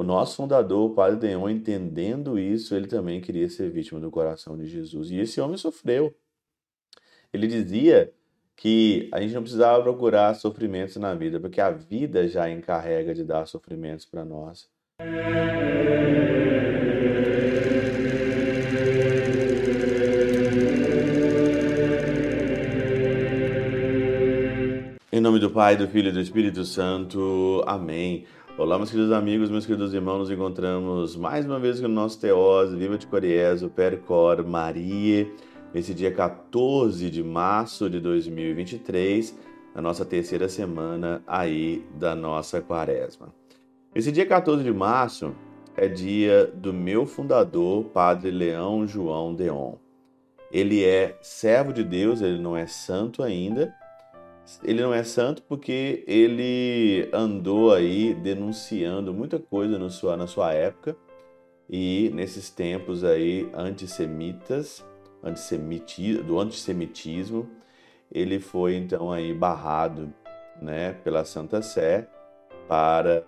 O nosso fundador, o Padre Deon, entendendo isso, ele também queria ser vítima do coração de Jesus. E esse homem sofreu. Ele dizia que a gente não precisava procurar sofrimentos na vida, porque a vida já encarrega de dar sofrimentos para nós. Em nome do Pai, do Filho e do Espírito Santo. Amém. Olá, meus queridos amigos, meus queridos irmãos, nos encontramos mais uma vez com o nosso Teose, Viva de Coriezo, Percor, Maria, nesse dia 14 de março de 2023, na nossa terceira semana aí da nossa quaresma. Esse dia 14 de março é dia do meu fundador, Padre Leão João Deon. Ele é servo de Deus, ele não é santo ainda, ele não é santo porque ele andou aí denunciando muita coisa no sua, na sua época e nesses tempos aí antissemitas, antissemiti, do antissemitismo, ele foi então aí barrado, né, pela Santa Sé para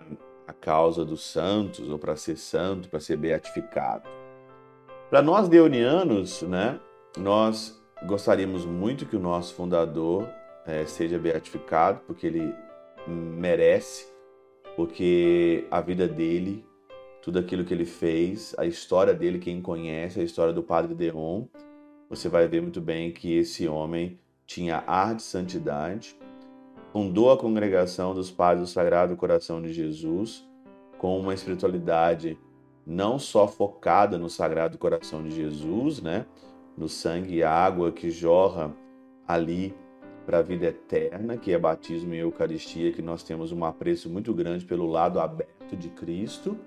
a causa dos santos ou para ser santo, para ser beatificado. Para nós deonianos, né, nós gostaríamos muito que o nosso fundador é, seja beatificado, porque ele merece, porque a vida dele, tudo aquilo que ele fez, a história dele, quem conhece, a história do Padre Deon, você vai ver muito bem que esse homem tinha ar de santidade, fundou a congregação dos Padres do Sagrado Coração de Jesus com uma espiritualidade não só focada no Sagrado Coração de Jesus, né, no sangue e água que jorra ali para a vida eterna, que é batismo e Eucaristia, que nós temos um apreço muito grande pelo lado aberto de Cristo,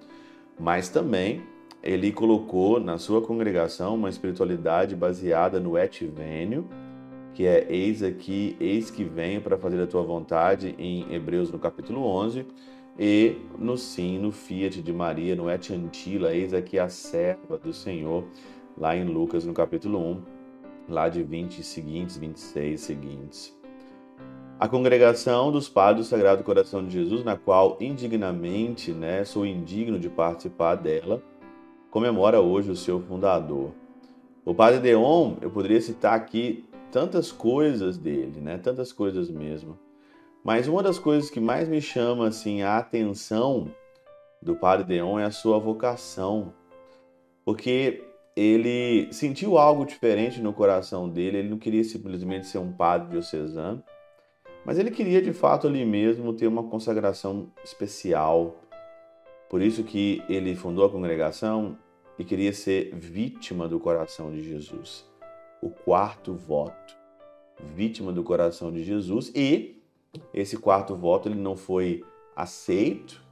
mas também ele colocou na sua congregação uma espiritualidade baseada no etivênio, que é eis aqui, eis que venho para fazer a tua vontade, em Hebreus no capítulo 11, e no sim, no fiat de Maria, no et antila, eis aqui a serva do Senhor, lá em Lucas no capítulo 1 lá de 20 seguintes, 26 seguintes. A congregação dos Padres do Sagrado Coração de Jesus, na qual indignamente, né, sou indigno de participar dela, comemora hoje o seu fundador. O Padre Deon, eu poderia citar aqui tantas coisas dele, né, tantas coisas mesmo. Mas uma das coisas que mais me chama assim a atenção do Padre Deon é a sua vocação. Porque ele sentiu algo diferente no coração dele, ele não queria simplesmente ser um padre diocesano, mas ele queria de fato ali mesmo ter uma consagração especial. Por isso que ele fundou a congregação e queria ser vítima do coração de Jesus. O quarto voto, vítima do coração de Jesus e esse quarto voto ele não foi aceito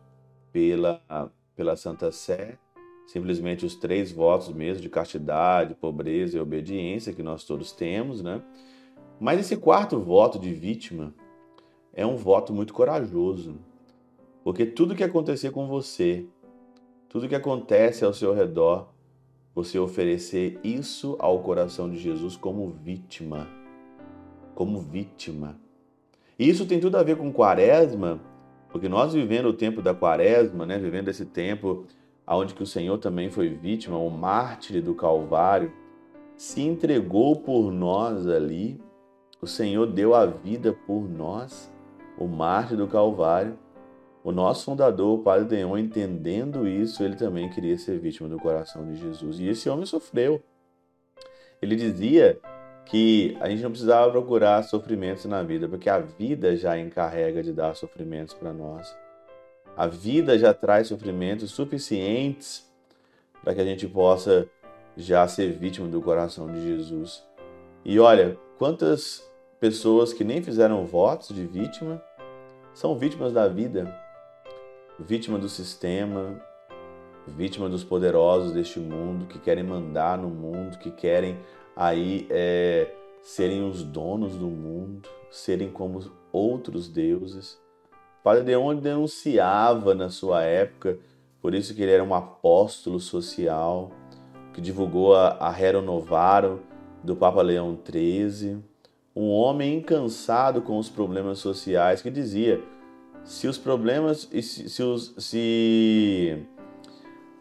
pela pela Santa Sé, simplesmente os três votos mesmo de castidade, pobreza e obediência que nós todos temos, né? Mas esse quarto voto de vítima é um voto muito corajoso, porque tudo que acontecer com você, tudo que acontece ao seu redor, você oferecer isso ao coração de Jesus como vítima, como vítima. E isso tem tudo a ver com quaresma, porque nós vivendo o tempo da quaresma, né, vivendo esse tempo aonde que o Senhor também foi vítima, o mártir do Calvário, se entregou por nós ali. O Senhor deu a vida por nós, o mártir do Calvário. O nosso fundador, o Padre Deon, entendendo isso, ele também queria ser vítima do coração de Jesus. E esse homem sofreu. Ele dizia que a gente não precisava procurar sofrimentos na vida, porque a vida já encarrega de dar sofrimentos para nós. A vida já traz sofrimentos suficientes para que a gente possa já ser vítima do coração de Jesus. E olha, quantas pessoas que nem fizeram votos de vítima são vítimas da vida, vítima do sistema, vítima dos poderosos deste mundo que querem mandar no mundo, que querem aí é, serem os donos do mundo, serem como outros deuses. Padre Leão denunciava na sua época, por isso que ele era um apóstolo social, que divulgou a, a Rero Novaro do Papa Leão XIII, um homem incansado com os problemas sociais, que dizia: se os problemas, se, se, os, se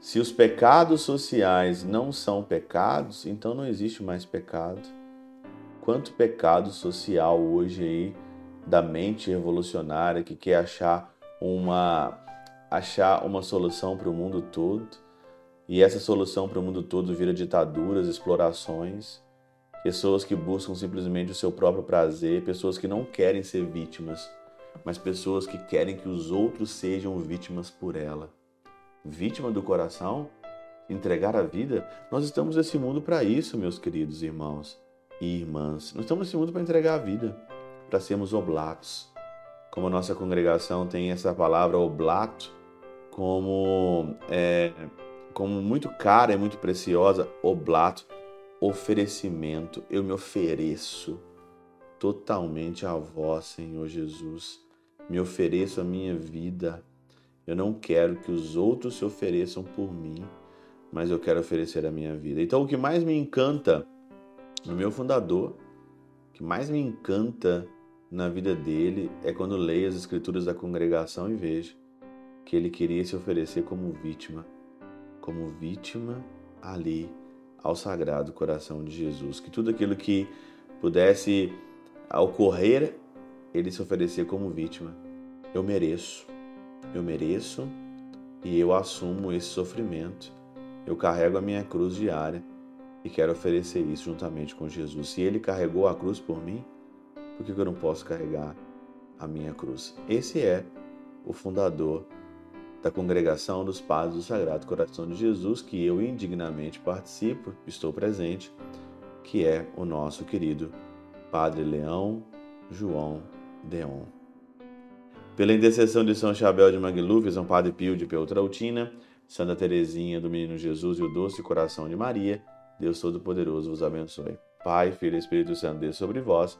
Se os pecados sociais não são pecados, então não existe mais pecado. Quanto pecado social hoje aí da mente revolucionária que quer achar uma achar uma solução para o mundo todo, e essa solução para o mundo todo vira ditaduras, explorações, pessoas que buscam simplesmente o seu próprio prazer, pessoas que não querem ser vítimas, mas pessoas que querem que os outros sejam vítimas por ela. Vítima do coração? Entregar a vida? Nós estamos nesse mundo para isso, meus queridos irmãos e irmãs. Nós estamos nesse mundo para entregar a vida, para sermos oblatos. Como a nossa congregação tem essa palavra oblato como, é, como muito cara e muito preciosa, oblato, oferecimento. Eu me ofereço totalmente a vós, Senhor Jesus. Me ofereço a minha vida. Eu não quero que os outros se ofereçam por mim, mas eu quero oferecer a minha vida. Então, o que mais me encanta no meu fundador, o que mais me encanta na vida dele é quando leio as escrituras da congregação e vejo que ele queria se oferecer como vítima, como vítima ali ao sagrado coração de Jesus, que tudo aquilo que pudesse ocorrer, ele se oferecer como vítima. Eu mereço, eu mereço e eu assumo esse sofrimento. Eu carrego a minha cruz diária e quero oferecer isso juntamente com Jesus. Se ele carregou a cruz por mim, por que eu não posso carregar a minha cruz? Esse é o fundador da congregação dos Padres do Sagrado Coração de Jesus, que eu indignamente participo, estou presente, que é o nosso querido Padre Leão João Deon. Pela intercessão de São Chabel de Mangluf, São Padre Pio de Peltrautina, Santa Teresinha do Menino Jesus e o Doce Coração de Maria, Deus Todo-Poderoso vos abençoe. Pai, Filho e Espírito Santo, Deus sobre vós